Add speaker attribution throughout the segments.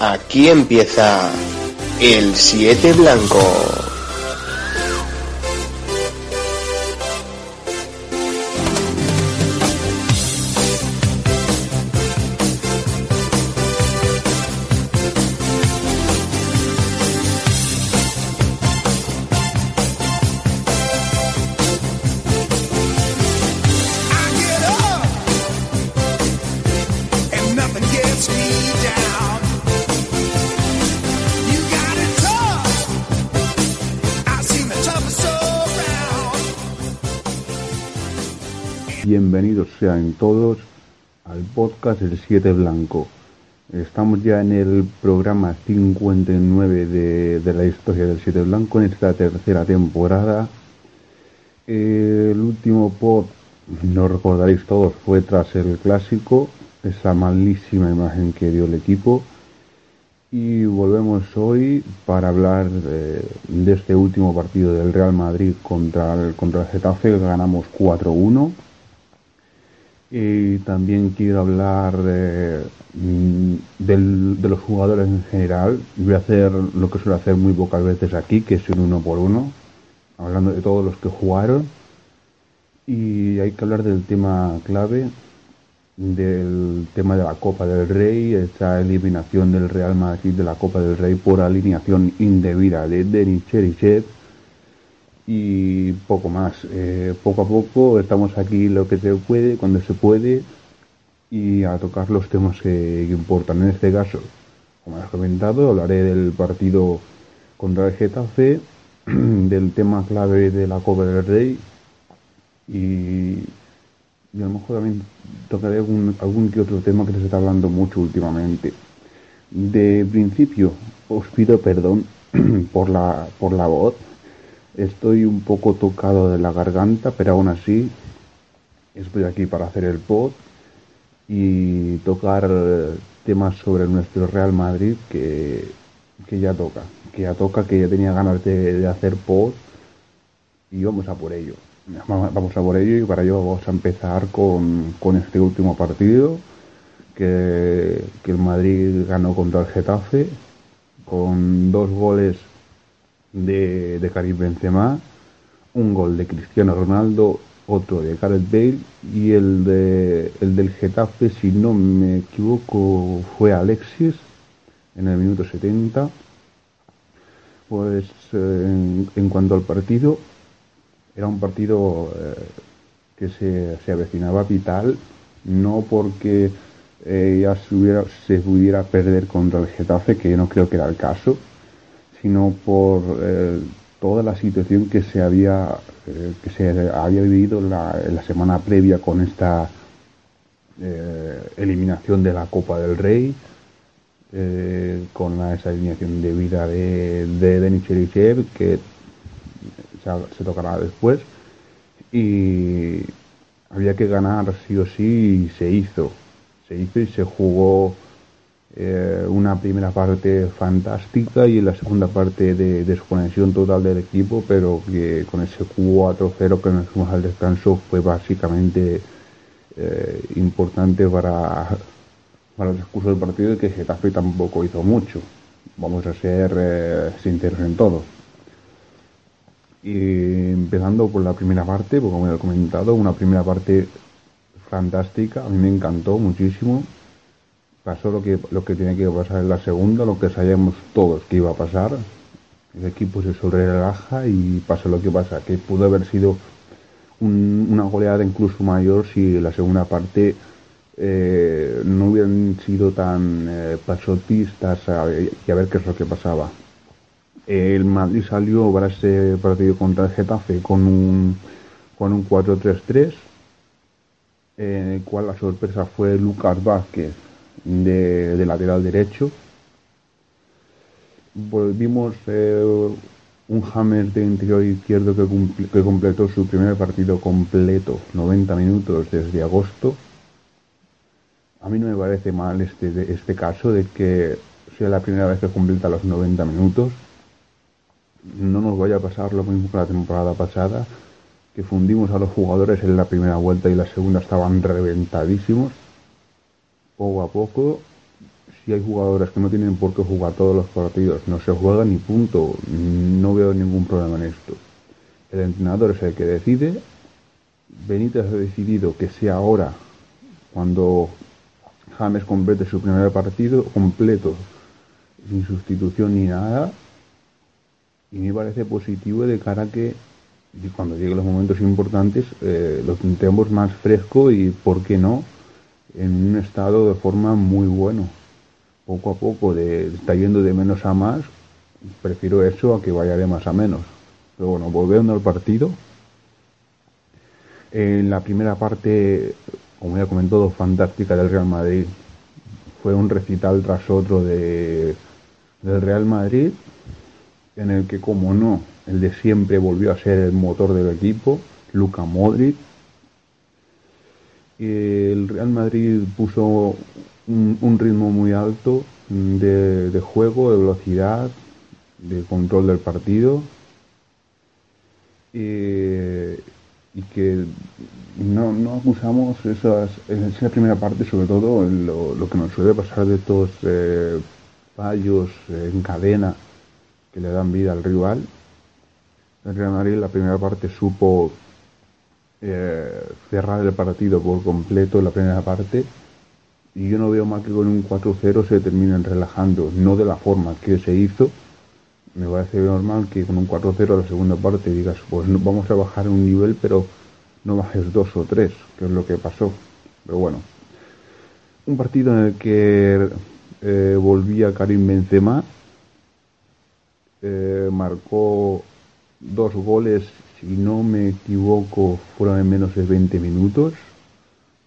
Speaker 1: Aquí empieza el 7 blanco.
Speaker 2: Todos al podcast El 7 Blanco. Estamos ya en el programa 59 de, de la historia del 7 Blanco en esta tercera temporada. El último pod, no recordaréis todos, fue tras el clásico, esa malísima imagen que dio el equipo. Y volvemos hoy para hablar eh, de este último partido del Real Madrid contra el, contra el Getafe, ganamos 4-1. Y también quiero hablar de, los jugadores en general. Voy a hacer lo que suelo hacer muy pocas veces aquí, que es un uno por uno, hablando de todos los que jugaron. Y hay que hablar del tema clave, del tema de la Copa del Rey, esa eliminación del Real Madrid de la Copa del Rey por alineación indebida de Denis Cherichev y poco más. Eh, poco a poco estamos aquí lo que se puede, cuando se puede, y a tocar los temas que, importan. En este caso, como has comentado, hablaré del partido contra el Getafe, del tema clave de la Copa del Rey, y, y a lo mejor también tocaré algún, algún que otro tema que se está hablando mucho últimamente. De principio, os pido perdón por la, por la voz. Estoy un poco tocado de la garganta, pero aún así estoy aquí para hacer el pod y tocar temas sobre nuestro Real Madrid que, que ya toca, que ya toca, que ya tenía ganas de, de hacer pod y vamos a por ello. Vamos a por ello y para ello vamos a empezar con, con este último partido que, que el Madrid ganó contra el Getafe con dos goles de, de Karim Benzema, un gol de Cristiano Ronaldo, otro de Gareth Bale y el, de, el del Getafe, si no me equivoco, fue Alexis en el minuto 70. Pues eh, en, cuanto al partido, era un partido eh, que se, se avecinaba vital, no porque eh, ya se, hubiera, pudiera perder contra el Getafe, que yo no creo que era el caso, sino por eh, toda la situación que se había eh, que se había vivido la, semana previa con esta eh, eliminación de la Copa del Rey, eh, con la, esa eliminación de vida de, de Denis Cherichev, que se, se tocará después, y había que ganar sí o sí y se hizo. Se hizo y se jugó eh, una primera parte fantástica y la segunda parte de desconexión total del equipo, pero que con ese 4-0 que nos fuimos al descanso fue básicamente eh, importante para, para el discurso del partido y que Getafe tampoco hizo mucho. Vamos a ser eh, sinceros en todo. Y empezando por la primera parte, pues como he comentado, una primera parte fantástica, a mí me encantó muchísimo. Pasó lo que, lo que tenía que pasar en la segunda, lo que sabíamos todos que iba a pasar. El equipo se sobre relaja y pasa lo que pasa, que pudo haber sido un- una goleada incluso mayor si la segunda parte eh, no hubieran sido tan eh, pasotistas y a ver qué es lo que pasaba. El Madrid salió para ese partido contra el Getafe con un, con un 4-3-3, en el cual la sorpresa fue Lucas Vázquez de, lateral derecho. Volvimos eh, un James de interior izquierdo que, que completó su primer partido completo, 90 minutos desde agosto. A mí no me parece mal este, de- este caso de que sea la primera vez que completa los 90 minutos. No nos vaya a pasar lo mismo que la temporada pasada, que fundimos a los jugadores en la primera vuelta y la segunda estaban reventadísimos. Poco a poco, si hay jugadores que no tienen por qué jugar todos los partidos, no se juegan y punto. No veo ningún problema en esto. El entrenador es el que decide. Benítez ha decidido que sea ahora cuando James complete su primer partido completo, sin sustitución ni nada. Y me parece positivo de cara a que cuando lleguen los momentos importantes eh, lo más fresco y, ¿por qué no?, en un estado de forma muy bueno. Poco a poco de, está yendo de menos a más, prefiero eso a que vaya de más a menos. Pero bueno, volviendo al partido. En la primera parte, como ya comentado, fantástica del Real Madrid. Fue un recital tras otro de, del Real Madrid, en el que, como no, el de siempre volvió a ser el motor del equipo, Luca Modric. El Real Madrid puso un, ritmo muy alto de, juego, de velocidad, de control del partido y, y que no, acusamos esas, esa primera parte, sobre todo lo, lo que nos suele pasar de estos eh, fallos eh, en cadena que le dan vida al rival. El Real Madrid la primera parte supo eh, cerrar el partido por completo en la primera parte y yo no veo más que con un 4-0 se terminen relajando, no de la forma que se hizo. Me parece normal que con un 4-0 a la segunda parte digas, pues vamos a bajar un nivel, pero no bajes dos o tres, que es lo que pasó. Pero bueno, un partido en el que eh, volvía Karim Benzema, eh, marcó dos goles, si no me equivoco, fueron en menos de 20 minutos.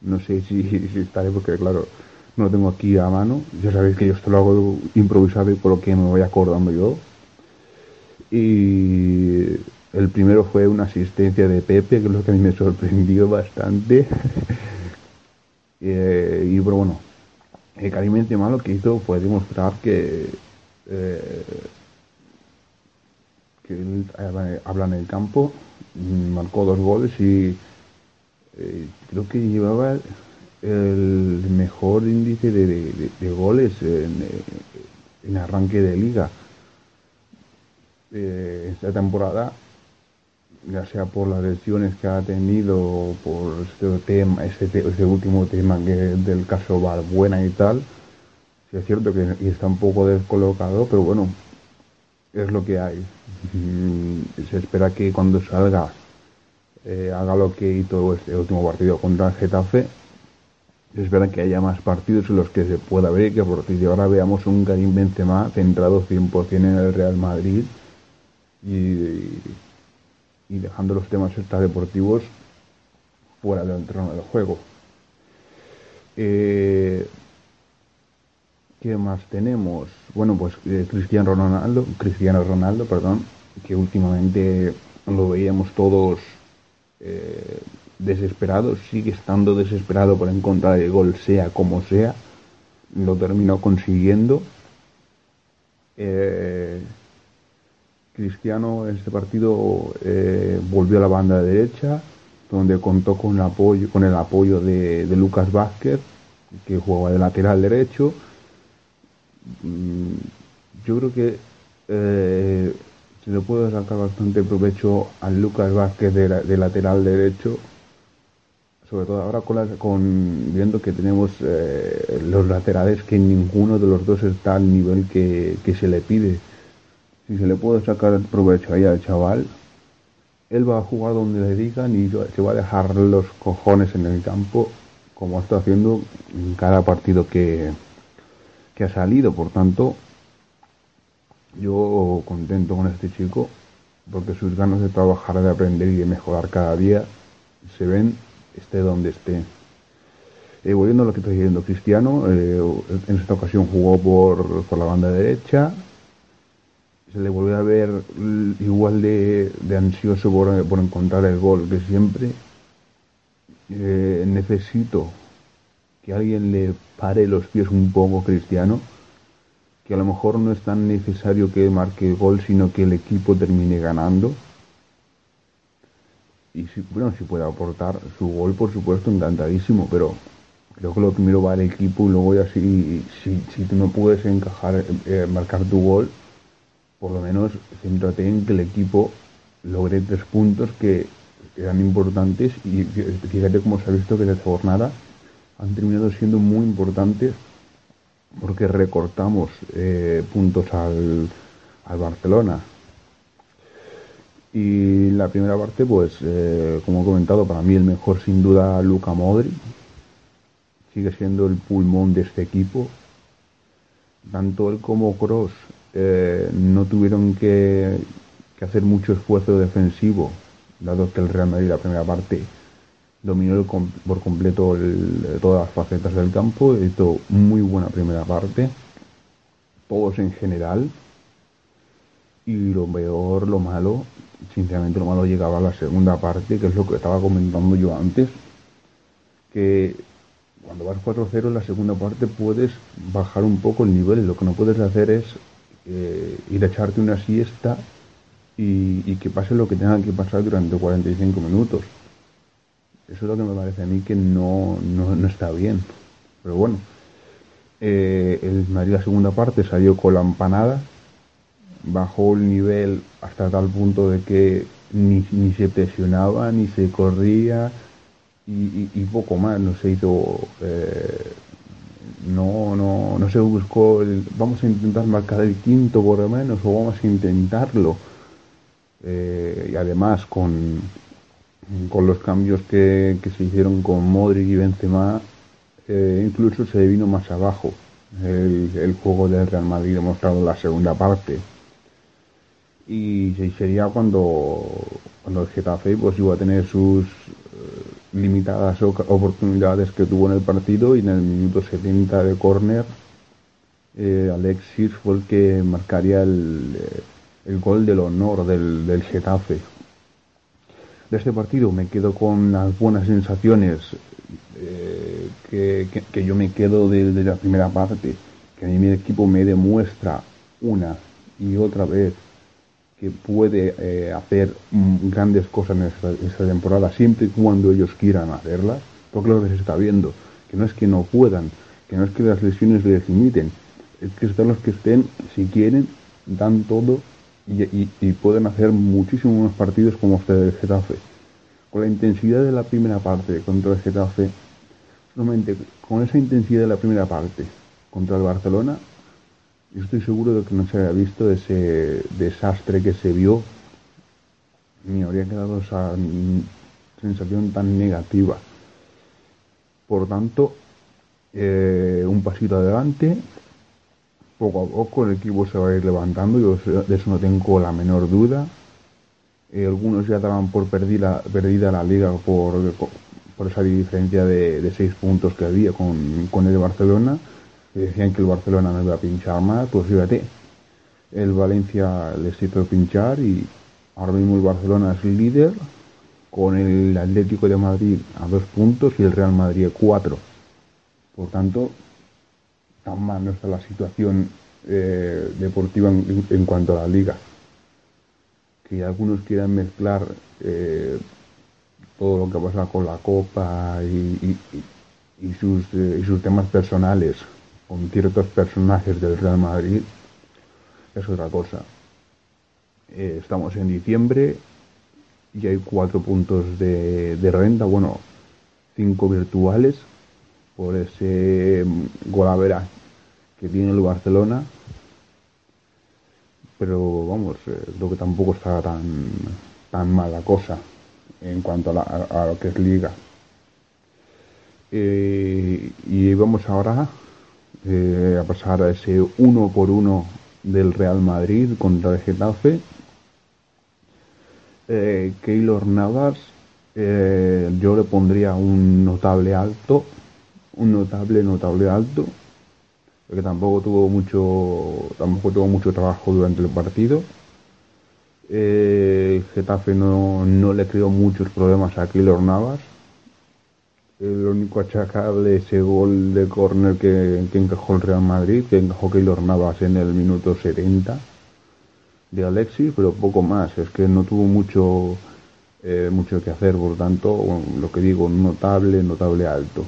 Speaker 2: No sé si, estaré, porque claro, no lo tengo aquí a mano. Ya sabéis que yo esto lo hago improvisado y por lo que me voy acordando yo. Y el primero fue una asistencia de Pepe, que es lo que a mí me sorprendió bastante. eh, y pero bueno, el Karim Benzema lo que hizo fue demostrar que eh, que habla en el campo, marcó dos goles y eh, creo que llevaba el mejor índice de, de, goles en, en, arranque de liga. Eh, esta temporada ya sea por las lesiones que ha tenido por este tema este, este último tema que del caso Valbuena y tal sí es cierto que está un poco descolocado pero bueno es lo que hay se espera que cuando salga eh, haga lo que hizo este último partido contra el Getafe se espera que haya más partidos en los que se pueda ver y que partir de ahora veamos un Karim Benzema centrado 100% en el Real Madrid y, dejando los temas extradeportivos fuera del terreno del juego. Eh, ¿Qué más tenemos? Bueno, pues eh, Cristiano Ronaldo, Cristiano Ronaldo, perdón, que últimamente lo veíamos todos eh, desesperado, sigue estando desesperado por encontrar el gol sea como sea, lo terminó consiguiendo. Eh, Cristiano en este partido eh, volvió a la banda derecha, donde contó con apoyo, con el apoyo de, de Lucas Vázquez, que jugaba de lateral derecho. Mm, yo creo que eh, se le puede sacar bastante provecho al Lucas Vázquez de, lateral derecho sobre todo ahora con viendo que tenemos eh, los laterales que ninguno de los dos está al nivel que, que, se le pide. Si se le puede sacar provecho ahí al chaval, él va a jugar donde le digan y se va a dejar los cojones en el campo como está haciendo en cada partido que, que ha salido. Por tanto, yo contento con este chico porque sus ganas de trabajar, de aprender y de mejorar cada día se ven esté donde esté. Eh, volviendo a lo que estoy diciendo, Cristiano eh, en esta ocasión jugó por, por, la banda derecha. Se le volvió a ver igual de, de ansioso por, por, encontrar el gol que siempre. Eh, necesito que alguien le pare los pies un poco Cristiano. Que a lo mejor no es tan necesario que marque gol, sino que el equipo termine ganando y si, bueno, si puede aportar su gol, por supuesto, encantadísimo, pero Creo que lo primero va el equipo y luego ya si, si, si tú no puedes encajar, eh, marcar tu gol, por lo menos céntrate en que el equipo logre tres puntos que eran importantes y fíjate cómo se ha visto que esta jornada han terminado siendo muy importantes porque recortamos eh, puntos al, al Barcelona. Y la primera parte, pues, eh, como he comentado, para mí el mejor sin duda Luca Modri. Sigue siendo el pulmón de este equipo. Tanto él como Cross eh, no tuvieron que, que, hacer mucho esfuerzo defensivo, dado que el Real Madrid la primera parte dominó por completo todas las facetas del campo, hizo muy buena primera parte, todos en general, y lo peor, lo malo, sinceramente lo malo llegaba a la segunda parte, que es lo que estaba comentando yo antes, que cuando vas 4-0 en la segunda parte puedes bajar un poco el nivel, lo que no puedes hacer es eh, ir a echarte una siesta y, y, que pase lo que tenga que pasar durante 45 minutos. Eso es lo que me parece a mí que no, no, no está bien. Pero bueno, eh, el Madrid la segunda parte salió con la empanada, bajó el nivel hasta tal punto de que ni, ni se presionaba, ni se corría y, poco más, no se hizo... Eh, no, no, no se buscó el, vamos a intentar marcar el quinto por lo menos o vamos a intentarlo eh, y además con, con los cambios que, que, se hicieron con Modric y Benzema eh, incluso se vino más abajo el, juego del Real Madrid demostrado en la segunda parte y sería cuando cuando el Getafe pues iba a tener sus limitadas oportunidades que tuvo en el partido y en el minuto 70 de córner eh, Alexis fue el que marcaría el, el gol del honor del, del, Getafe. De este partido me quedo con las buenas sensaciones eh, que, que, yo me quedo de, de la primera parte, que a mí mi equipo me demuestra una y otra vez que puede eh, hacer grandes cosas en esta, esta, temporada siempre y cuando ellos quieran hacerlas, porque lo que se está viendo, que no es que no puedan, que no es que las lesiones les limiten, es que están los que estén, si quieren, dan todo y, y, pueden hacer muchísimos partidos como este del Getafe. Con la intensidad de la primera parte contra el Getafe, solamente con esa intensidad de la primera parte contra el Barcelona, yo estoy seguro de que no se había visto ese desastre que se vio, ni habría quedado esa sensación tan negativa. Por tanto, eh, un pasito adelante, poco a poco el equipo se va a ir levantando, yo de eso no tengo la menor duda. Eh, algunos ya daban por perdida, perdida la liga por, por esa diferencia de, de seis puntos que había con, con el Barcelona decían que el Barcelona no iba a pinchar más, pues fíjate, el Valencia les hizo pinchar y ahora mismo el Barcelona es líder con el Atlético de Madrid a dos puntos y el Real Madrid a cuatro. Por tanto, tan mal no está la situación eh, deportiva en, cuanto a la liga. Que algunos quieran mezclar eh, todo lo que pasa con la Copa y, y, sus, eh, y sus temas personales con ciertos personajes del Real Madrid es otra cosa. Eh, estamos en diciembre y hay cuatro puntos de, renta, bueno, cinco virtuales por ese golavera que tiene el Barcelona. Pero vamos, eh, creo que tampoco está tan, tan mala cosa en cuanto a, la, a, lo que es liga. Eh, y vamos ahora eh, a pasar a ese uno por uno del Real Madrid contra el Getafe. Eh, Keylor Navas, eh, yo le pondría un notable alto, un notable, notable alto, porque tampoco tuvo mucho, tampoco tuvo mucho trabajo durante el partido. Eh, Getafe no, no le creó muchos problemas a Keylor Navas el único achacable ese gol de córner que, que, encajó el Real Madrid, que encajó Keylor Navas en el minuto 70 de Alexis, pero poco más, es que no tuvo mucho eh, mucho que hacer, por tanto, lo que digo, notable, notable alto.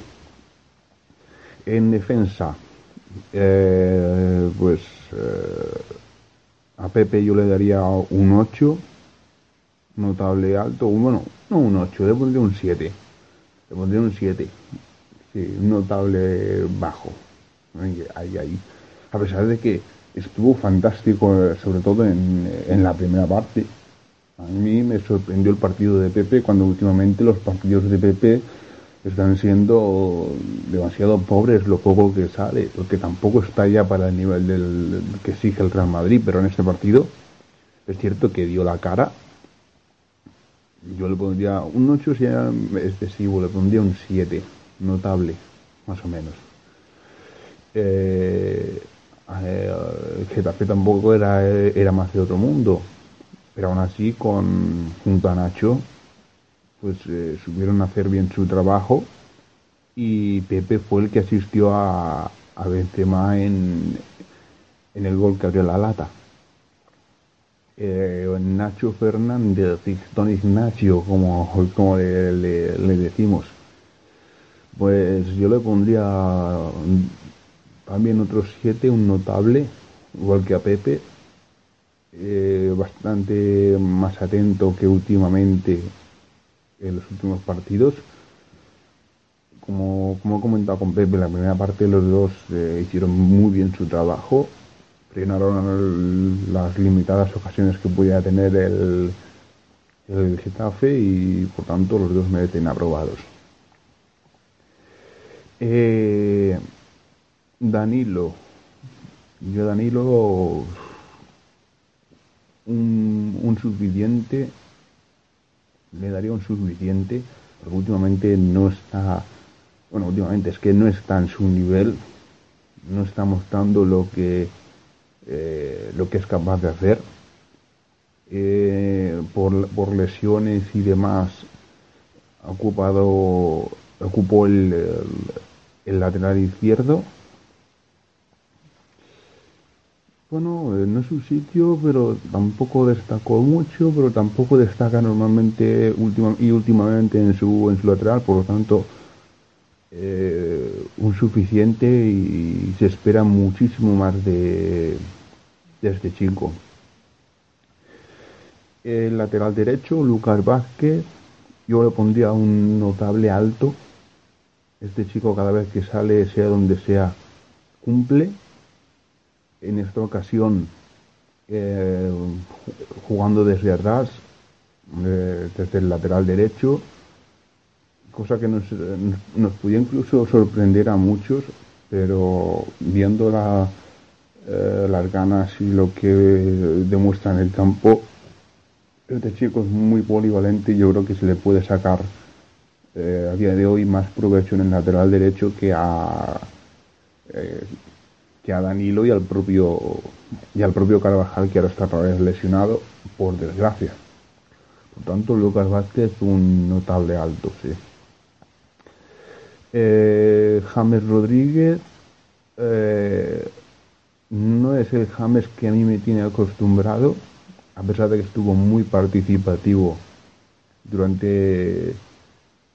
Speaker 2: En defensa, eh, pues eh, a Pepe yo le daría un 8, notable alto, bueno, no un 8, le pondría un 7. Le pondría un 7. Sí, un notable bajo. Ahí, ahí, ahí. A pesar de que estuvo fantástico, eh, sobre todo en, en la primera parte. A mí me sorprendió el partido de Pepe cuando últimamente los partidos de Pepe están siendo demasiado pobres lo poco que sale, porque tampoco está ya para el nivel del que exige el Real Madrid, pero en este partido es cierto que dio la cara. Yo le pondría un 8 sería excesivo, le pondría un 7, notable, más o menos. Eh, el Getafe tampoco era, era más de otro mundo, pero aún así con junto a Nacho pues eh, supieron hacer bien su trabajo y Pepe fue el que asistió a, a Benzema en, en el gol que abrió la lata. Eh, Nacho Fernández, Don Ignacio, como, como le, decimos, pues yo le pondría también otros siete, un notable, igual que a Pepe, eh, bastante más atento que últimamente en los últimos partidos. Como, como he comentado con Pepe, en la primera parte los dos eh, hicieron muy bien su trabajo, frenaron las limitadas ocasiones que podía tener el, el Getafe y por tanto los dos merecen aprobados. Eh, Danilo, yo Danilo un, un suficiente, le daría un suficiente, porque últimamente no está, bueno, últimamente es que no está en su nivel, no está mostrando lo que, eh, lo que es capaz de hacer. Eh, por, por lesiones y demás, ha ocupado, ocupó el, el, el lateral izquierdo. Bueno, eh, no es su sitio, pero tampoco destacó mucho, pero tampoco destaca normalmente y últimamente en su, en su lateral, por lo tanto, eh, un suficiente y se espera muchísimo más de, de este chico. El lateral derecho, Lucas Vázquez, yo le pondría un notable alto. Este chico cada vez que sale, sea donde sea, cumple en esta ocasión eh, jugando desde atrás, eh, desde el lateral derecho, cosa que nos, nos podía incluso sorprender a muchos, pero viendo la, eh, las ganas y lo que demuestra en el campo, este chico es muy polivalente y yo creo que se le puede sacar a día de hoy más provecho en el lateral derecho que a que a Danilo y al propio y al propio Carvajal que ahora está otra vez lesionado por desgracia. Por tanto Lucas Vázquez un notable alto sí. Eh, James Rodríguez eh, no es el James que a mí me tiene acostumbrado a pesar de que estuvo muy participativo durante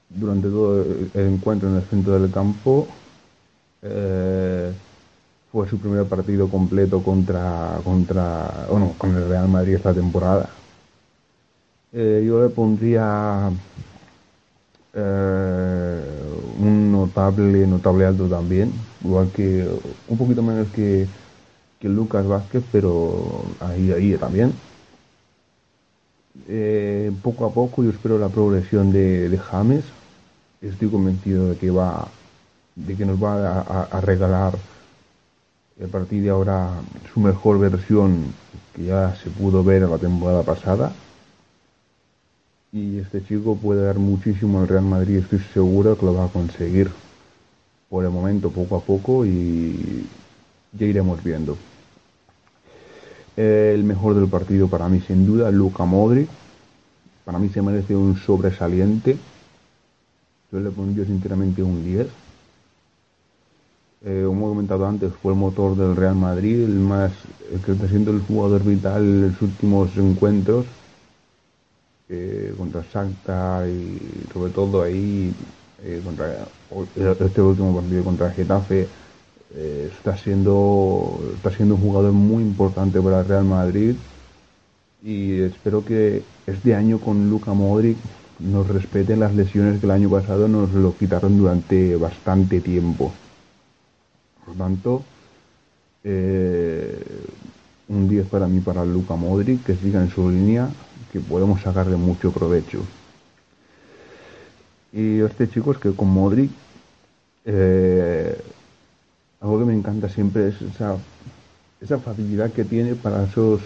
Speaker 2: durante todo el encuentro en el centro del campo eh, fue su primer partido completo contra contra bueno con el Real Madrid esta temporada. Eh, yo le pondría eh, un notable notable alto también igual que un poquito menos que, que Lucas Vázquez pero ahí ahí también. Eh, poco a poco yo espero la progresión de, James. Estoy convencido de que va de que nos va a, a regalar a partir de ahora su mejor versión que ya se pudo ver en la temporada pasada. Y este chico puede dar muchísimo al Real Madrid estoy seguro que lo va a conseguir. Por el momento poco a poco y ya iremos viendo. El mejor del partido para mí sin duda Luka Modric. Para mí se merece un sobresaliente. Yo le pondría sinceramente un 10 eh, como he comentado antes, fue el motor del Real Madrid, el más, que está siendo el jugador vital en los últimos encuentros, eh, contra Shakhtar y sobre todo ahí eh, contra este último partido contra Getafe eh, está siendo está siendo un jugador muy importante para el Real Madrid y espero que este año con Luka Modric nos respeten las lesiones que el año pasado nos lo quitaron durante bastante tiempo. Por tanto, eh, un 10 para mí para Luka Modric, que siga en su línea, que podemos sacarle mucho provecho. Y este chico es que con Modric, eh, algo que me encanta siempre es esa, esa facilidad que tiene para esos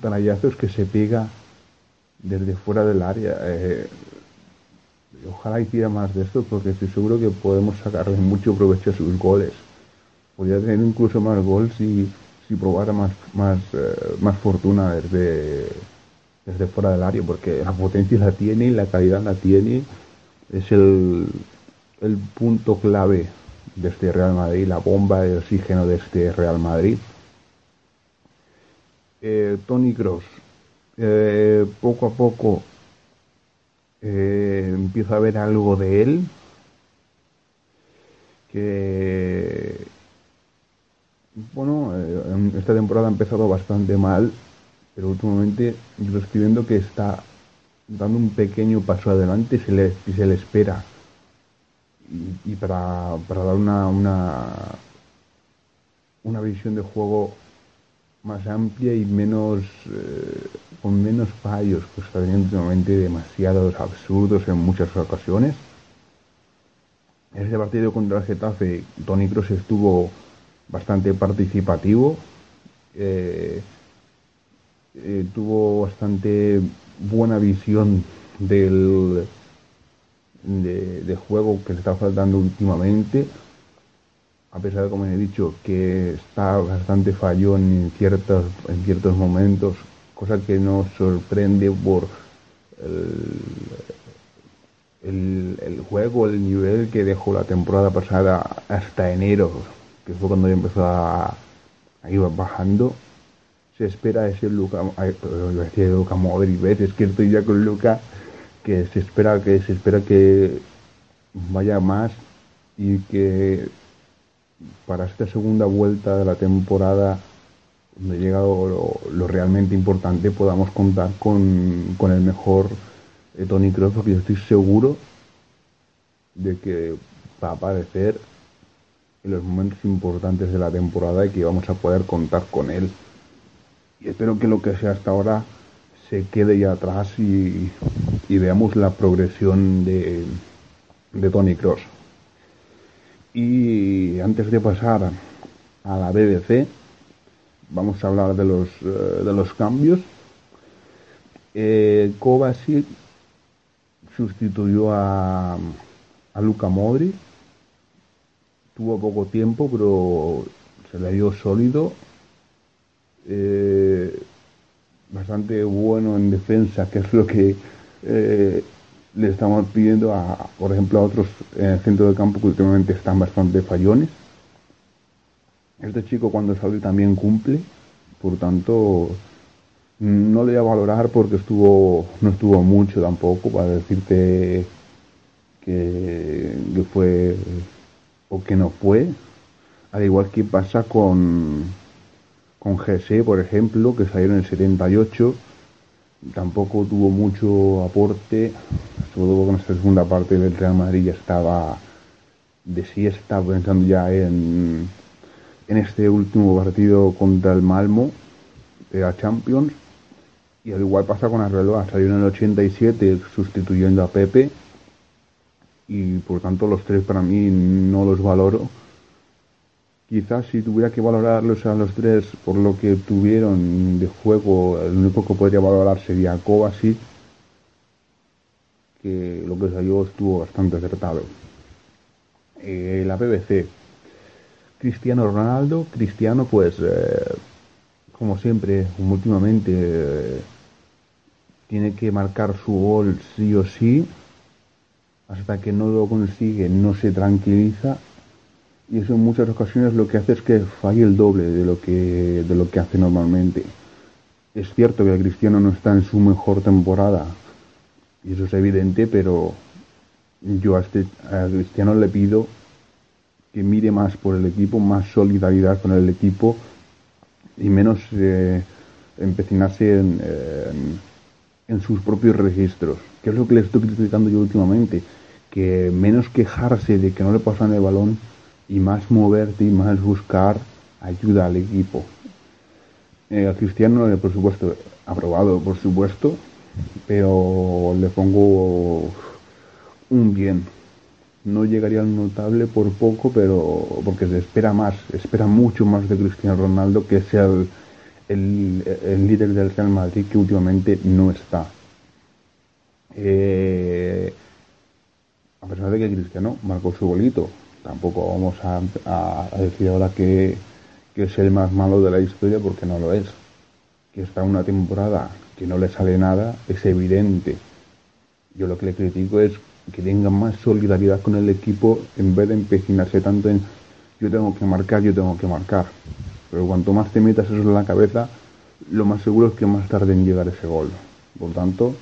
Speaker 2: trayazos que se pega desde fuera del área. Eh, ojalá hiciera más de esto porque estoy seguro que podemos sacarle mucho provecho a sus goles. Podría tener incluso más goles si, si probara más, más, eh, más fortuna desde, desde fuera del área porque la potencia la tiene y la calidad la tiene es el, el punto clave de este Real Madrid, la bomba de oxígeno de este Real Madrid. Eh, Tony Cross, eh, poco a poco eh, empiezo a ver algo de él que bueno esta temporada ha empezado bastante mal pero últimamente yo estoy viendo que está dando un pequeño paso adelante se le, se le espera. Y, para, para, dar una, una, una visión de juego más amplia y menos eh, con menos fallos, que está teniendo últimamente demasiados absurdos en muchas ocasiones. En ese partido contra el Getafe, Tony Cross estuvo bastante participativo. Eh, eh, tuvo bastante buena visión del de, juego que le está faltando últimamente a pesar de como he dicho que está bastante fallón en ciertos en ciertos momentos cosa que nos sorprende por el, el, juego el nivel que dejó la temporada pasada hasta enero que fue cuando ya empezó a, ir bajando se espera ese Luca, ay, decía Luca Modric, ¿ves? Es que estoy ya con Luca, que se espera que se espera que vaya más y que para esta segunda vuelta de la temporada donde llega lo, lo realmente importante podamos contar con, con el mejor eh, Tony Kroos porque yo estoy seguro de que va a aparecer en los momentos importantes de la temporada y que vamos a poder contar con él y espero que lo que sea hasta ahora se quede ya atrás y, veamos la progresión de, de Tony Cross. Y antes de pasar a la BBC, vamos a hablar de los, eh, de los cambios. Eh, Kovacic sustituyó a, a Luca Modri. Tuvo poco tiempo, pero se le dio sólido eh, bastante bueno en defensa, que es lo que eh, le estamos pidiendo a, por ejemplo, a otros en el centro de campo que últimamente están bastante fallones. Este chico cuando sale también cumple, por tanto no le voy a valorar porque estuvo no estuvo mucho tampoco para decirte que, que fue o que no fue, al igual que pasa con con GC, por ejemplo, que salió en el 78, tampoco tuvo mucho aporte, sobre todo con esta segunda parte del Real Madrid ya estaba de siesta, pensando ya en, en este último partido contra el Malmo de la Champions. Y al igual pasa con Arbeloa, salió en el 87 sustituyendo a Pepe y por tanto los tres para mí no los valoro. Quizás si tuviera que valorarlos a los tres por lo que tuvieron de juego, el único que podría valorar sería Kovacic, que lo que salió estuvo bastante acertado. Eh, la BBC, Cristiano Ronaldo, Cristiano pues, eh, como siempre, últimamente, eh, tiene que marcar su gol sí o sí, hasta que no lo consigue no se tranquiliza y eso en muchas ocasiones lo que hace es que falle el doble de lo que, de lo que hace normalmente. Es cierto que el Cristiano no está en su mejor temporada, y eso es evidente, pero yo a, este, Cristiano le pido que mire más por el equipo, más solidaridad con el equipo y menos eh, empecinarse en, en, en, sus propios registros, que es lo que le estoy criticando yo últimamente, menos quejarse de que no le pasan el balón y más moverte y más buscar ayuda al equipo. Eh, a Cristiano, por supuesto, aprobado, por supuesto, pero le pongo un bien. No llegaría al notable por poco, pero porque se espera más, espera mucho más de Cristiano Ronaldo que sea el líder del Real Madrid que últimamente no está. Eh, a pesar de que Cristiano marcó su bolito, tampoco vamos a, decir ahora que, que, es el más malo de la historia porque no lo es. Que está una temporada que no le sale nada es evidente. Yo lo que le critico es que tenga más solidaridad con el equipo en vez de empecinarse tanto en yo tengo que marcar, yo tengo que marcar. Pero cuanto más te metas eso en la cabeza, lo más seguro es que más tarde en llegar ese gol. Por tanto,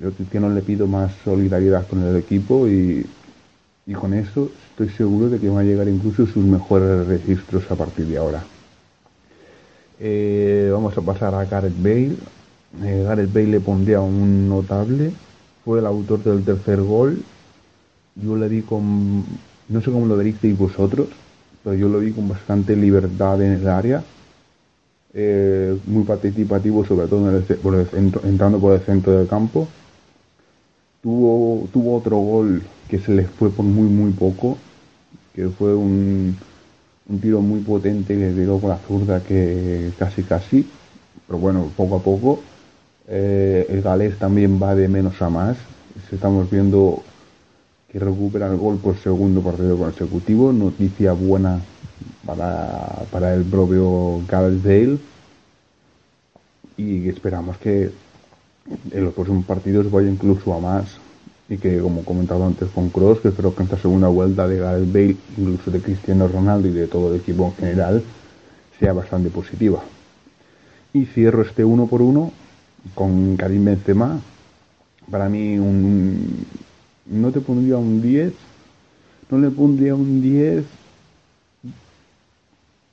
Speaker 2: yo que no le pido más solidaridad con el equipo y, y con eso estoy seguro de que va a llegar incluso sus mejores registros a partir de ahora. Eh, vamos a pasar a Gareth Bale. Eh, Gareth Bale le pondría un notable. Fue el autor del tercer gol. Yo le di con. No sé cómo lo veréis vosotros, pero yo lo vi con bastante libertad en el área. Eh, muy participativo, sobre todo entrando por el centro del campo. Tuvo, tuvo otro gol que se les fue por muy, muy poco, que fue un, un tiro muy potente que tiró con la zurda que casi, casi, pero bueno, poco a poco. Eh, el galés también va de menos a más. Estamos viendo que recupera el gol por segundo partido consecutivo. Noticia buena para, para el propio Gareth Bale. Y esperamos que en los próximos partidos vaya incluso a más. Y que, como comentado antes con Cross, que espero que esta segunda vuelta de Gareth Bale, incluso de Cristiano Ronaldo y de todo el equipo en general, sea bastante positiva. Y cierro este uno por uno con Karim Benzema. Para mí, un, no te pondría un 10, no le pondría un 10,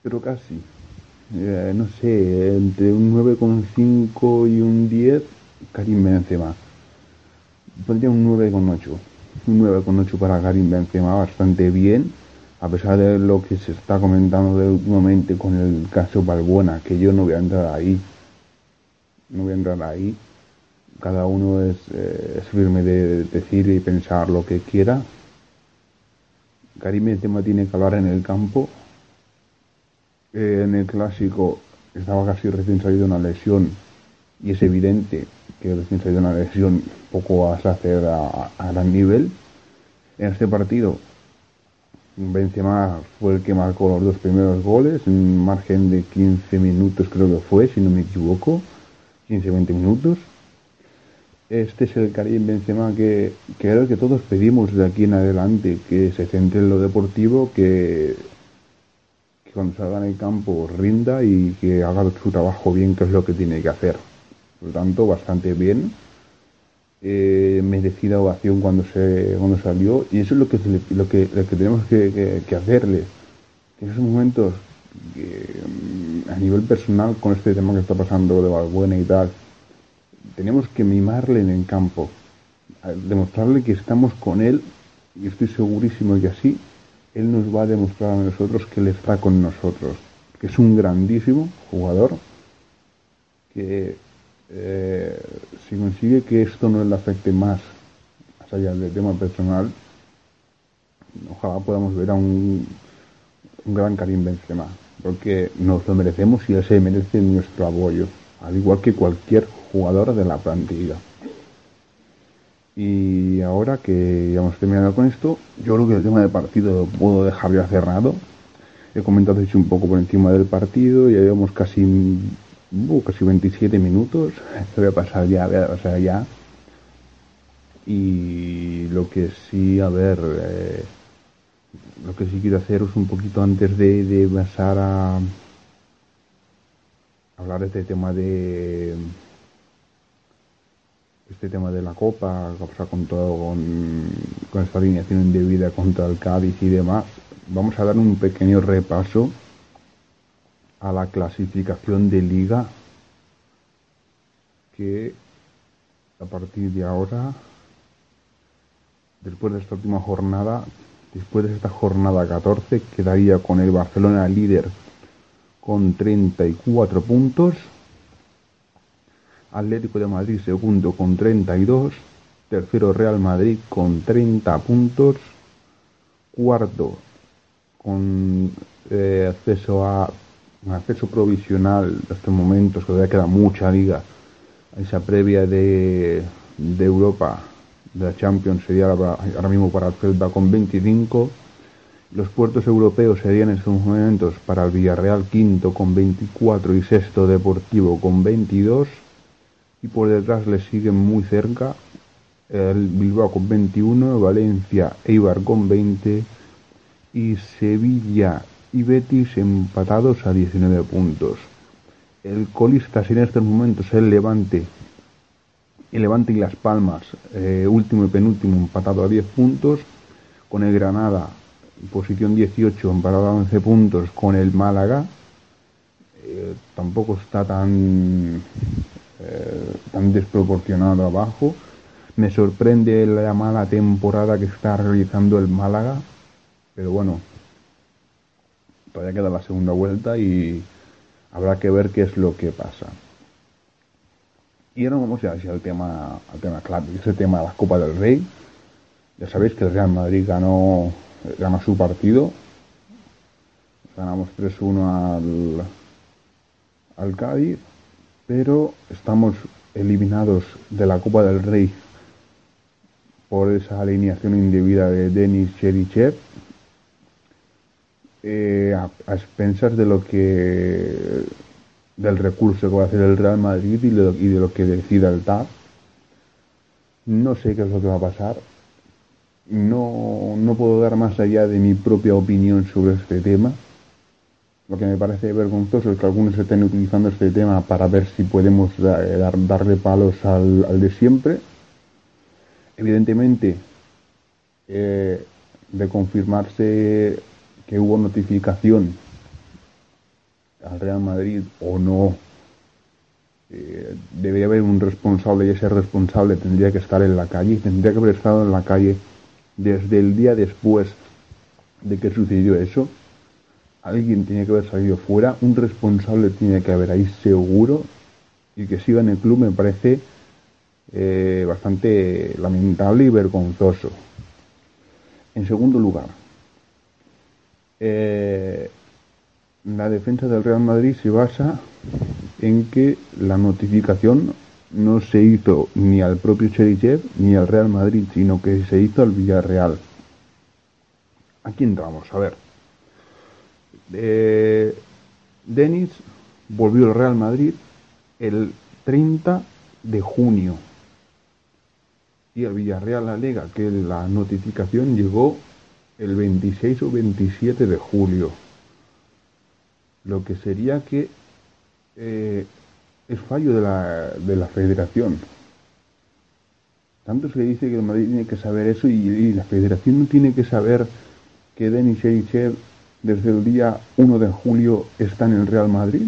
Speaker 2: pero casi. Eh, no sé, entre un 9,5 y un 10, Karim Benzema. Pondría un 9,8. Un 9,8 para Karim Benzema, bastante bien, a pesar de lo que se está comentando últimamente con el caso Balbuena, que yo no voy a entrar ahí. No voy a entrar ahí cada uno es, eh, firme de decir y pensar lo que quiera. Karim Benzema tiene que hablar en el campo. Eh, en el clásico estaba casi recién salido una lesión y es evidente que recién salido una lesión poco a hacer a, a gran nivel. En este partido Benzema fue el que marcó los dos primeros goles en margen de 15 minutos creo que fue, si no me equivoco, 15-20 minutos este es el Karim Benzema que, que creo que todos pedimos de aquí en adelante, que se centre en lo deportivo, que cuando salga en el campo rinda y que haga su trabajo bien, que es lo que tiene que hacer. Por lo tanto, bastante bien. Eh, merecida ovación cuando se cuando salió y eso es lo que lo que, lo que tenemos que, hacerle en esos momentos a nivel personal con este tema que está pasando de Valbuena y tal tenemos que mimarle en el campo, demostrarle que estamos con él y estoy segurísimo que así él nos va a demostrar a nosotros que él está con nosotros, que es un grandísimo jugador, que eh, si consigue que esto no le afecte más, más allá del tema personal, ojalá podamos ver a un, gran Karim Benzema, porque nos lo merecemos y él se merece nuestro apoyo, al igual que cualquier jugador de la plantilla. Y ahora que ya hemos terminado con esto, yo creo que el tema del partido lo puedo dejar ya cerrado. He comentado hecho un poco por encima del partido, ya llevamos casi, uh, casi 27 minutos. Esto voy a pasar ya, voy a pasar ya. Y lo que sí, a ver, eh, lo que sí quiero hacer es un poquito antes de, de pasar a hablar de este tema de este tema de la Copa, que ha con con, con esta alineación indebida contra el Cádiz y demás, vamos a dar un pequeño repaso a la clasificación de liga que a partir de ahora, después de esta última jornada, después de esta jornada 14, quedaría con el Barcelona líder con 34 puntos, Atlético de Madrid segundo con 32, tercero Real Madrid con 30 puntos, cuarto con eh, acceso a un acceso provisional en estos momentos, que todavía queda mucha liga, esa previa de, de Europa, de la Champions, sería ahora mismo para el Celta con 25. Los puertos europeos serían en estos momentos para el Villarreal quinto con 24 y sexto Deportivo con 22. Y por detrás le siguen muy cerca el Bilbao con 21, Valencia, Eibar con 20 y Sevilla y Betis empatados a 19 puntos. El colista en estos momentos el Levante. El Levante y Las Palmas, eh, último y penúltimo, empatado a 10 puntos. Con el Granada, posición 18, empatado a 11 puntos. Con el Málaga, eh, tampoco está tan, eh, tan desproporcionado abajo. Me sorprende la mala temporada que está realizando el Málaga, pero bueno, todavía queda la segunda vuelta y habrá que ver qué es lo que pasa. Y ahora vamos ya el tema, al tema clave, ese tema de la Copa del Rey. Ya sabéis que el Real Madrid ganó, ganó su partido. Ganamos 3-1 al, al Cádiz, pero estamos eliminados de la Copa del Rey por esa alineación indebida de Denis Cherichev eh, a, expensas de lo que del recurso que va a hacer el Real Madrid y de, lo, que decida el TAP. No sé qué es lo que va a pasar. No, no puedo dar más allá de mi propia opinión sobre este tema. Lo que me parece vergonzoso es que algunos estén utilizando este tema para ver si podemos dar, darle palos al, al de siempre. Evidentemente, eh, de confirmarse que hubo notificación al Real Madrid o no, eh, debería haber un responsable y ese responsable tendría que estar en la calle, tendría que haber estado en la calle desde el día después de que sucedió eso. Alguien tiene que haber salido fuera, un responsable tiene que haber ahí seguro y que siga en el club me parece eh, bastante lamentable y vergonzoso. En segundo lugar, eh, la defensa del Real Madrid se basa en que la notificación no se hizo ni al propio Cherichev ni al Real Madrid, sino que se hizo al Villarreal. Aquí entramos, a ver. Eh, Denis volvió al Real Madrid el 30 de junio y el Villarreal alega que la notificación llegó el 26 o 27 de julio. Lo que sería que eh, es fallo de la, de la federación. Tanto se dice que el Madrid tiene que saber eso y, la federación no tiene que saber que Denis Sherichev desde el día 1 de julio está en el Real Madrid.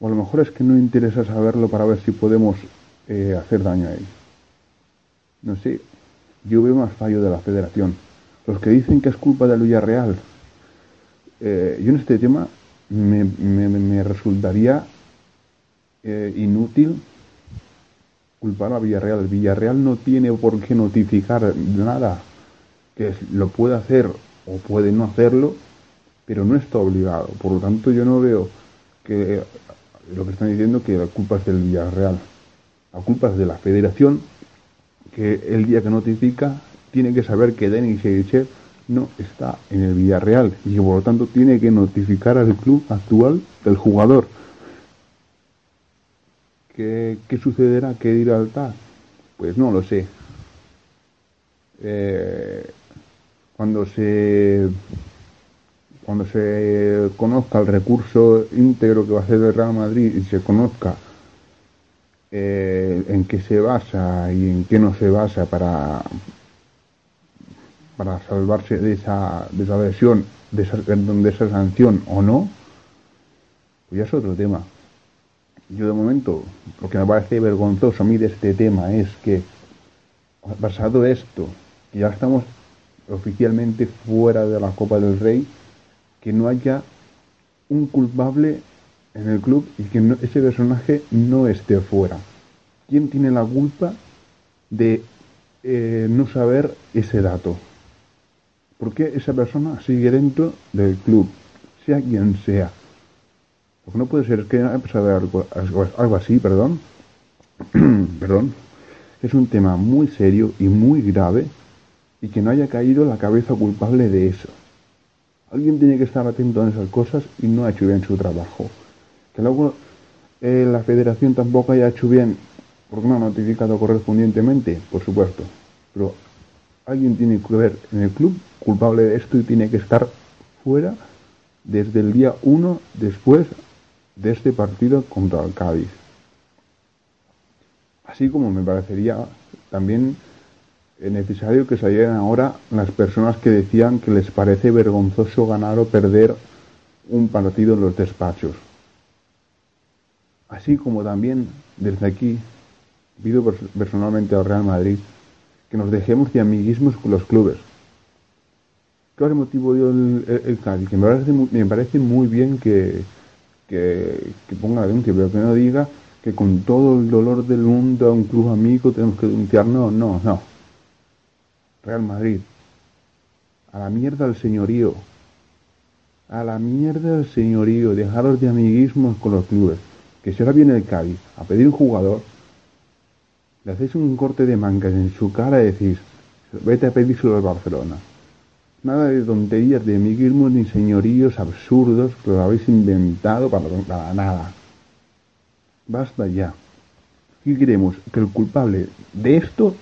Speaker 2: O a lo mejor es que no interesa saberlo para ver si podemos eh, hacer daño a él. No sé, yo veo más fallo de la federación los que dicen que es culpa del Villarreal, eh, yo en este tema me, resultaría eh, inútil culpar a Villarreal. Villarreal no tiene por qué notificar nada, que lo puede hacer o puede no hacerlo, pero no está obligado. Por lo tanto, yo no veo que lo que están diciendo que la culpa es del Villarreal. La culpa es de la federación, que el día que notifica tiene que saber que Denis Sherichev no está en el Villarreal y que por lo tanto tiene que notificar al club actual del jugador. ¿Qué, qué sucederá? ¿Qué dirá el TAS? Pues no lo sé. Eh, cuando se cuando se conozca el recurso íntegro que va a hacer el Real Madrid y se conozca eh, en qué se basa y en qué no se basa para para salvarse de esa, de esa lesión, de esa, de esa sanción o no, pues ya es otro tema. Yo de momento, lo que me parece vergonzoso a mí de este tema es que, pasado esto, que ya estamos oficialmente fuera de la Copa del Rey, que no haya un culpable en el club y que ese personaje no esté fuera. ¿Quién tiene la culpa de eh, no saber ese dato? ¿Por qué esa persona sigue dentro del club? Sea quien sea. Porque no puede ser que haya pasado algo- algo así, perdón. perdón. Es un tema muy serio y muy grave y que no haya caído la cabeza culpable de eso. Alguien tiene que estar atento a esas cosas y no ha hecho bien su trabajo. Que luego eh, la federación tampoco haya hecho bien porque no ha notificado correspondientemente, por supuesto. Pero alguien tiene que ver en el club culpable de esto y tiene que estar fuera desde el día 1 después de este partido contra el Cádiz. Así como me parecería también necesario que salieran ahora las personas que decían que les parece vergonzoso ganar o perder un partido en los despachos. Así como también desde aquí pido pers- personalmente al Real Madrid que nos dejemos de amiguismos con los clubes. ¿Qué motivo dio el, el? Que me parece, muy bien que, que, ponga la denuncia, pero que no diga que con todo el dolor del mundo a un club amigo tenemos que denunciar. No, no. Real Madrid. A la mierda el señorío. A la mierda el señorío. Dejaros de amiguismos con los clubes. Que si ahora viene el Cádiz a pedir un jugador, le hacéis un corte de mangas en su cara y decís, vete a pedírselo al Barcelona. Nada de tonterías de amiguismos ni señoríos absurdos que lo habéis inventado para, para nada. Basta ya. ¿Qué queremos? Que el culpable de esto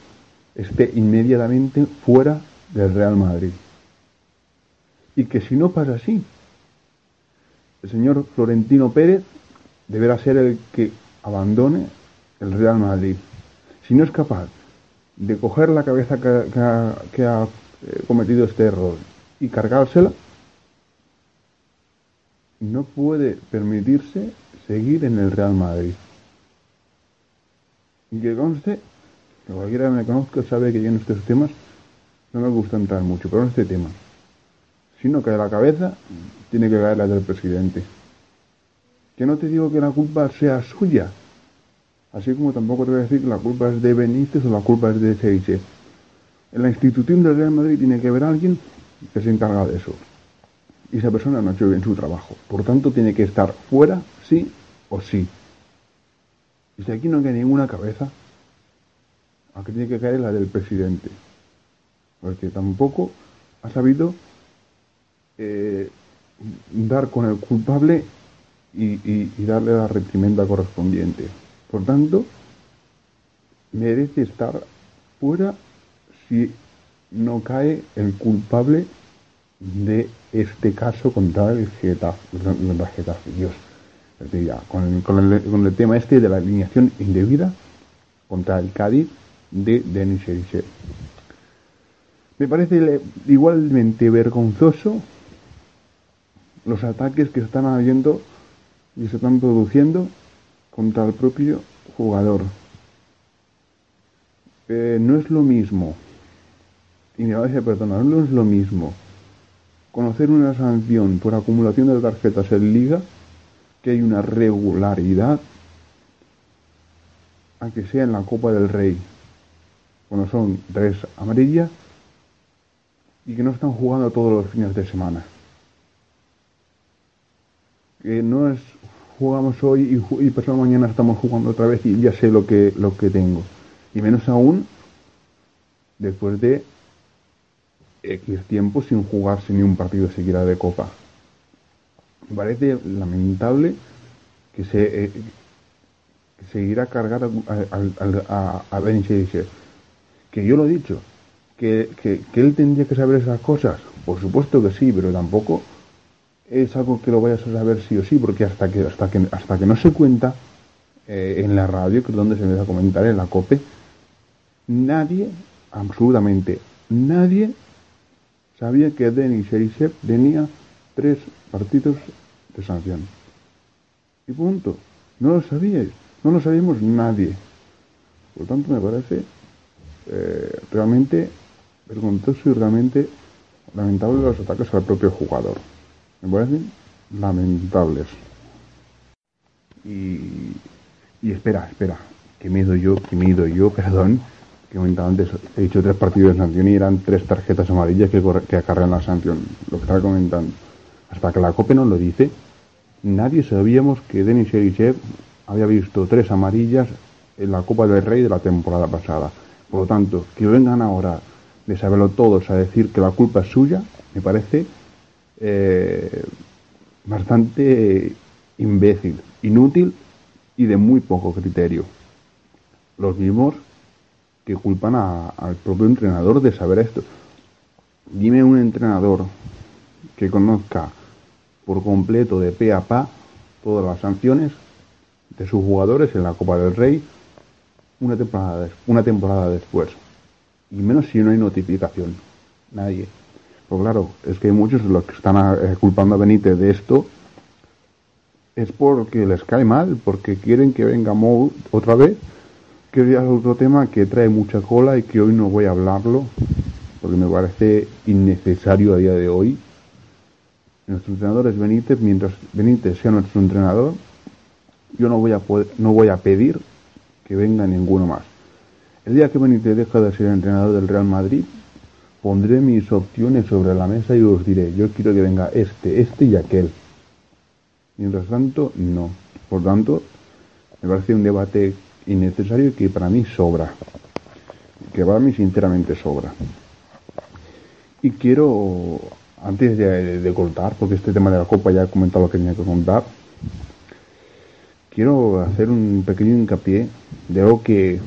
Speaker 2: esté inmediatamente fuera del Real Madrid. Y que si no pasa así, el señor Florentino Pérez deberá ser el que abandone el Real Madrid. Si no es capaz de coger la cabeza que, que ha, cometido este error y cargársela, no puede permitirse seguir en el Real Madrid. Y que conste, que cualquiera que me conozca sabe que yo en estos temas no me gusta entrar mucho, pero en este tema, si no cae la cabeza, tiene que caer la del presidente. Que no te digo que la culpa sea suya, así como tampoco te voy a decir que la culpa es de Benítez o la culpa es de Seiche. En la institución del Real Madrid tiene que haber alguien que se encarga de eso. Y esa persona no ha hecho bien su trabajo. Por tanto, tiene que estar fuera, sí o sí. Y si aquí no cae ninguna cabeza, aquí tiene que caer la del presidente. Porque tampoco ha sabido eh, dar con el culpable y, darle la reprimenda correspondiente. Por tanto, merece estar fuera si no cae el culpable de este caso contra el Getafe, el Getafe, Dios, con, el, tema este de la alineación indebida contra el Cádiz de Denis Eriche. Me parece igualmente vergonzoso los ataques que están habiendo y se están produciendo contra el propio jugador. Eh, no es lo mismo, y me vais a perdonar, no es lo mismo conocer una sanción por acumulación de tarjetas en liga, que hay una regularidad, a que sea en la Copa del Rey, cuando son tres amarillas y que no están jugando todos los fines de semana. Que no es jugamos hoy y, y pasado mañana estamos jugando otra vez y ya sé lo que, lo que tengo. Y menos aún después de X tiempo sin jugarse ni un partido siquiera de copa. Me parece lamentable que se eh, que irá a cargar a, a, a, a Ben Que yo lo he dicho, que, que, que él tendría que saber esas cosas. Por supuesto que sí, pero tampoco es algo que lo vayas a saber sí o sí, porque hasta que hasta que hasta que no se cuenta eh, en la radio, que es donde se empieza a comentar, en la COPE, nadie, absolutamente nadie, sabía que Denis tenía tres partidos de sanción. Y punto. No lo sabíais. No lo sabíamos nadie. Por lo tanto, me parece eh, realmente vergonzoso y realmente lamentable los ataques al propio jugador. Me parecen lamentables. Y, y espera, espera, que me yo, que me yo, perdón, que comentaba antes, he dicho tres partidos de sanción y eran tres tarjetas amarillas que, que acarrean la sanción, lo que estaba comentando. Hasta que la COPE nos lo dice, nadie sabíamos que Denis Erichev había visto tres amarillas en la Copa del Rey de la temporada pasada. Por lo tanto, que vengan ahora de saberlo todos a decir que la culpa es suya, me parece eh, bastante imbécil, inútil y de muy poco criterio. Los mismos que culpan a- al propio entrenador de saber esto. Dime un entrenador que conozca por completo de pe a pa todas las sanciones de sus jugadores en la Copa del Rey una temporada, una temporada después. Y menos si no hay notificación. Nadie. Pues claro, es que hay muchos de los que están eh, culpando a Benítez de esto es porque les cae mal, porque quieren que venga Mou otra vez, que es otro tema que trae mucha cola y que hoy no voy a hablarlo, porque me parece innecesario a día de hoy. Nuestro entrenador es Benítez, mientras Benítez sea nuestro entrenador, yo no voy a poder- no voy a pedir que venga ninguno más. El día que Benítez deja de ser entrenador del Real Madrid, pondré mis opciones sobre la mesa y os diré, yo quiero que venga este, este y aquel. Mientras tanto, no. Por tanto, me parece un debate innecesario que para mí sobra. Que para mí sinceramente sobra. Y quiero, antes de, de cortar, porque este tema de la copa ya he comentado lo que tenía que contar, quiero hacer un pequeño hincapié de algo que,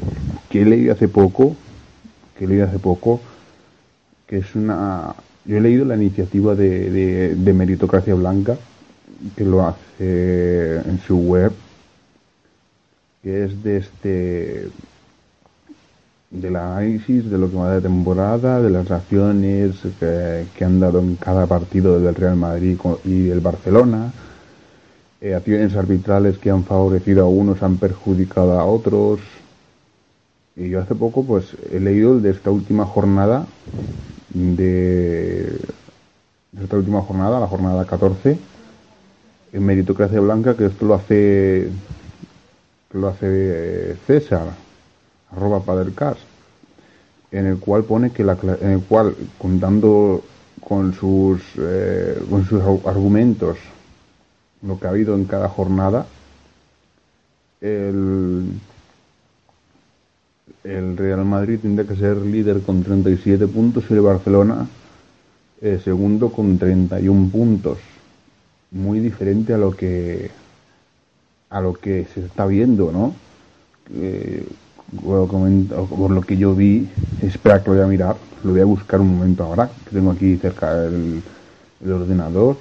Speaker 2: que he leído hace poco, que he leído hace poco, que es una... Yo he leído la iniciativa de, de Meritocracia Blanca, que lo hace en su web, que es de este del análisis de lo que va de temporada, de las acciones que, han dado en cada partido del Real Madrid y el Barcelona, eh, acciones arbitrales que han favorecido a unos, han perjudicado a otros. Y yo hace poco pues he leído el de esta última jornada de, de esta última jornada, la jornada 14, en Meritocracia Blanca, que esto lo hace lo hace eh, César, arroba Padercast, en el cual pone que la en el cual contando con sus eh, con sus argumentos lo que ha habido en cada jornada el el Real Madrid tendría que ser líder con 37 puntos y el Barcelona eh, segundo con 31 puntos. Muy diferente a lo que a lo que se está viendo, ¿no? Eh, por lo que yo vi, espera que lo voy a mirar, lo voy a buscar un momento ahora, que tengo aquí cerca el, ordenador.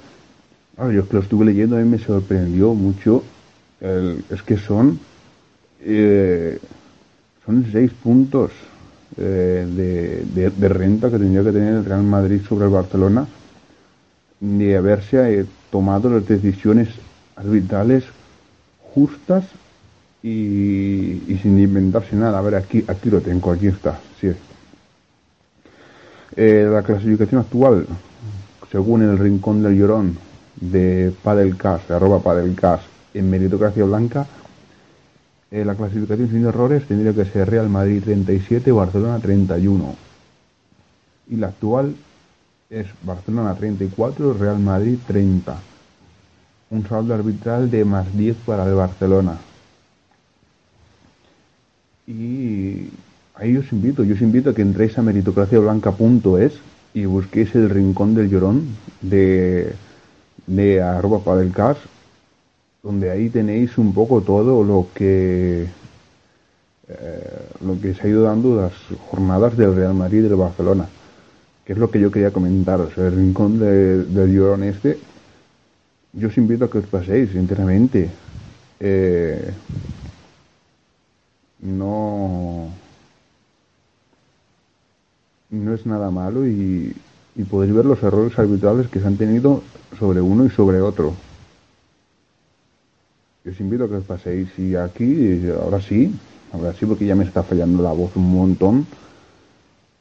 Speaker 2: Ah, yo es que lo estuve leyendo, a me sorprendió mucho, es que son, eh, son seis puntos eh, de, de- de renta que tendría que tener el Real Madrid sobre el Barcelona de haberse eh, tomado las decisiones arbitrales justas y, y sin inventarse nada. A ver, aquí, aquí lo tengo, aquí está. Sí. Eh, la clasificación actual, según el Rincón del Llorón de Padelcast, arroba Padelcast, en meritocracia blanca, eh, la clasificación sin errores tendría que ser Real Madrid 37, Barcelona 31. Y la actual es Barcelona 34, Real Madrid 30. Un saldo arbitral de más 10 para el Barcelona. Y ahí os invito, yo os invito a que entréis a meritocraciablanca.es y busquéis el rincón del llorón de, de arroba padelcast, donde ahí tenéis un poco todo lo que eh, lo que se ha ido dando las jornadas del Real Madrid y del Barcelona que es lo que yo quería comentaros, el rincón de- del llorón este, yo os invito a que os paséis, sinceramente. Eh, no no es nada malo y, y podéis ver los errores arbitrales que se han tenido sobre uno y sobre otro. Yo os invito a que os paséis y aquí, ahora sí, ahora sí porque ya me está fallando la voz un montón.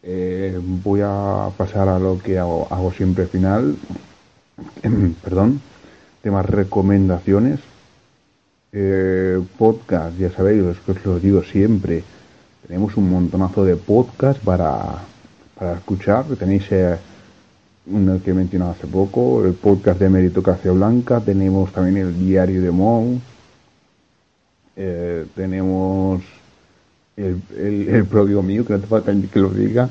Speaker 2: Eh, voy a pasar a lo que hago, hago siempre final. Perdón. Temas recomendaciones. Eh, podcast, ya sabéis, es que os lo digo siempre. Tenemos un montonazo de podcast para, para escuchar. Tenéis eh, uno que he mencionado hace poco, el podcast de Meritocracia Blanca. Tenemos también el diario de Mou. Eh, tenemos el, el, el propio mío, que no te falta que lo diga.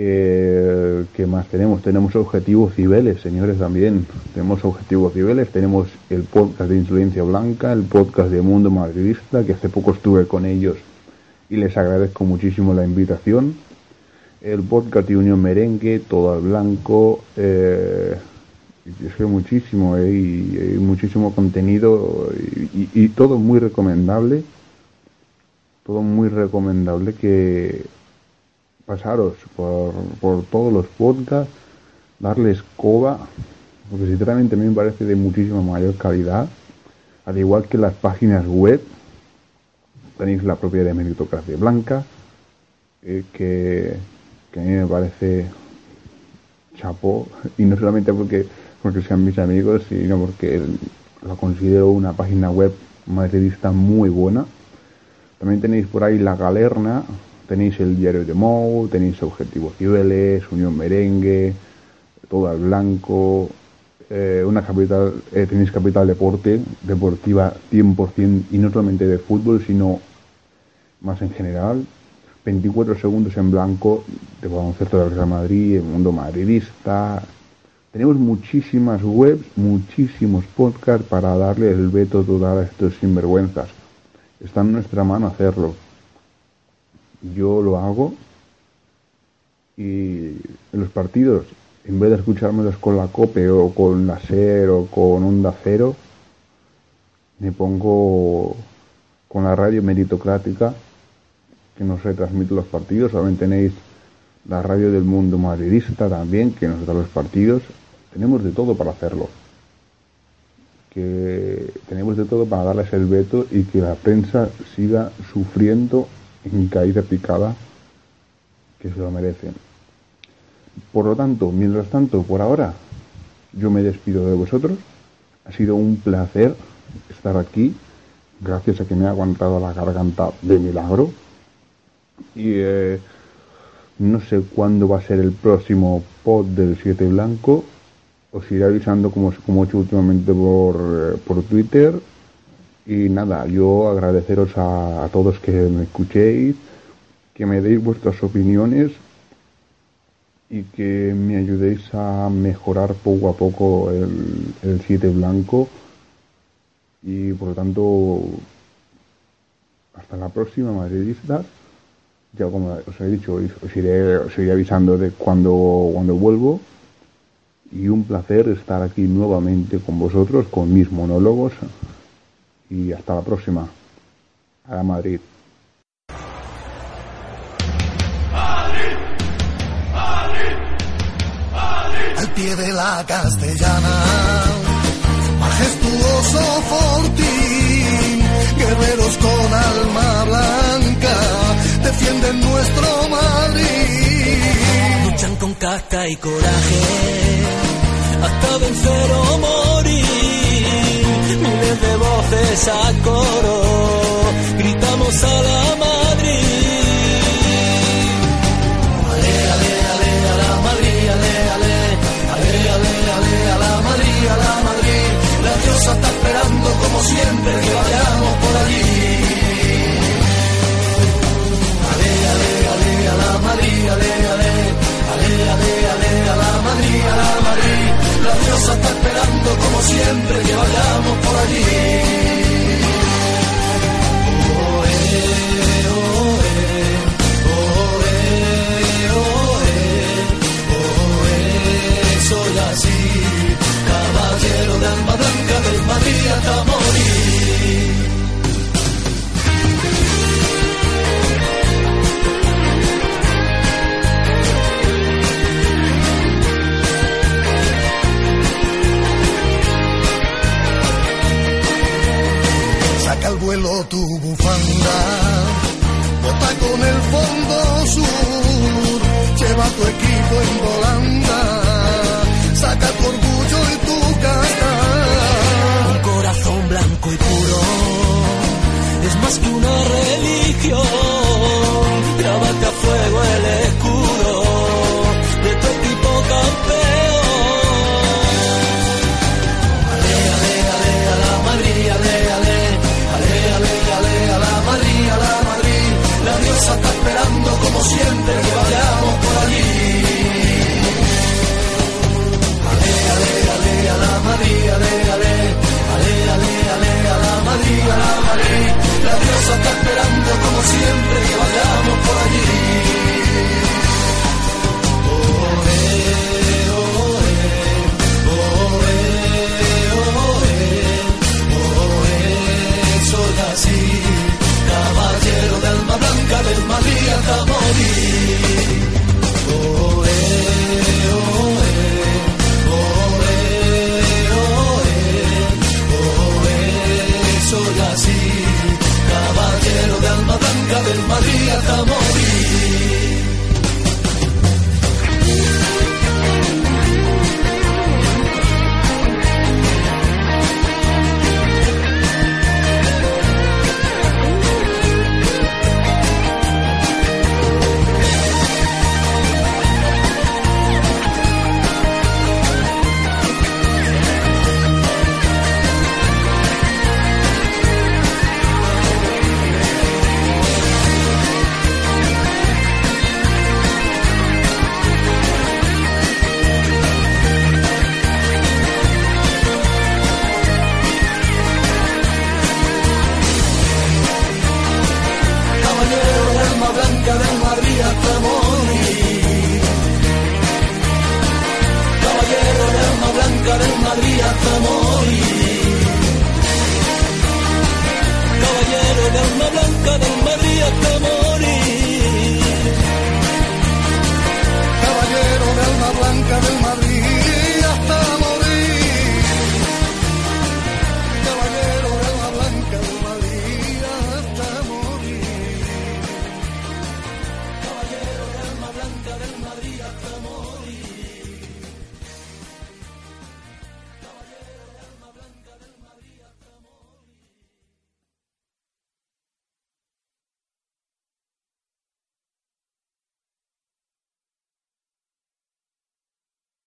Speaker 2: Eh, ¿Qué más tenemos? Tenemos objetivos civiles, señores, también. Tenemos objetivos civiles, tenemos el podcast de Influencia Blanca, el podcast de Mundo Madridista, que hace poco estuve con ellos y les agradezco muchísimo la invitación. El podcast de Unión Merengue, todo al blanco. Eh, es que muchísimo, eh, y, muchísimo contenido y todo muy recomendable. Todo muy recomendable que pasaros por, por todos los podcasts, darles coba, porque sinceramente a mí me parece de muchísima mayor calidad, al igual que las páginas web, tenéis la propia de Meritocracia Blanca, eh, que, que, a mí me parece chapó, y no solamente porque, porque sean mis amigos, sino porque la considero una página web madridista muy buena. También tenéis por ahí La Galerna, tenéis el diario de Mou, tenéis Objetivos Cibeles, Unión Merengue, todo al blanco, eh, una capital, eh, tenéis Capital Deporte, deportiva 100% y no solamente de fútbol, sino más en general. 24 segundos en blanco de baloncesto del Real Madrid, el mundo madridista. Tenemos muchísimas webs, muchísimos podcasts para darle el veto total a estos sinvergüenzas. Está en nuestra mano hacerlo yo lo hago y los partidos, en vez de escuchármelos con la COPE o con la SER o con Onda Cero, me pongo con la radio meritocrática que nos retransmite los partidos. También tenéis la radio del mundo madridista también que nos da los partidos. Tenemos de todo para hacerlo. Que tenemos de todo para darles el veto y que la prensa siga sufriendo en caída picada que se lo merecen. Por lo tanto, mientras tanto, por ahora, yo me despido de vosotros. Ha sido un placer estar aquí, gracias a que me ha aguantado la garganta de milagro. Y eh, no sé cuándo va a ser el próximo pod del 7 Blanco. Os iré avisando como, como he hecho últimamente por, eh, por Twitter y nada, yo agradeceros a, todos que me escuchéis, que me deis vuestras opiniones y que me ayudéis a mejorar poco a poco el, el 7 blanco. Y por lo tanto, hasta la próxima, madridistas. Ya como os he dicho, os iré, os iré avisando de cuando, cuando vuelvo. Y un placer estar aquí nuevamente con vosotros, con mis monólogos y hasta la próxima. A Madrid.
Speaker 3: Al pie de la castellana, majestuoso fortín, guerreros con alma blanca, defienden nuestro Madrid.
Speaker 4: Luchan con casta y coraje, hasta vencer o morir miles de voces a coro, gritamos a la Madrid. Ale, ale, ale, a la Madrid, ale, ale, ale, ale, ale, a la Madrid, a la Madrid. La diosa está esperando como siempre que vayamos por allí. Ale, ale, ale, a la ale, ale, ale, ale, a la Madrid, a la Madrid. La está esperando como siempre que vayamos por allí. Así, caballero de alma blanca del Madrid hasta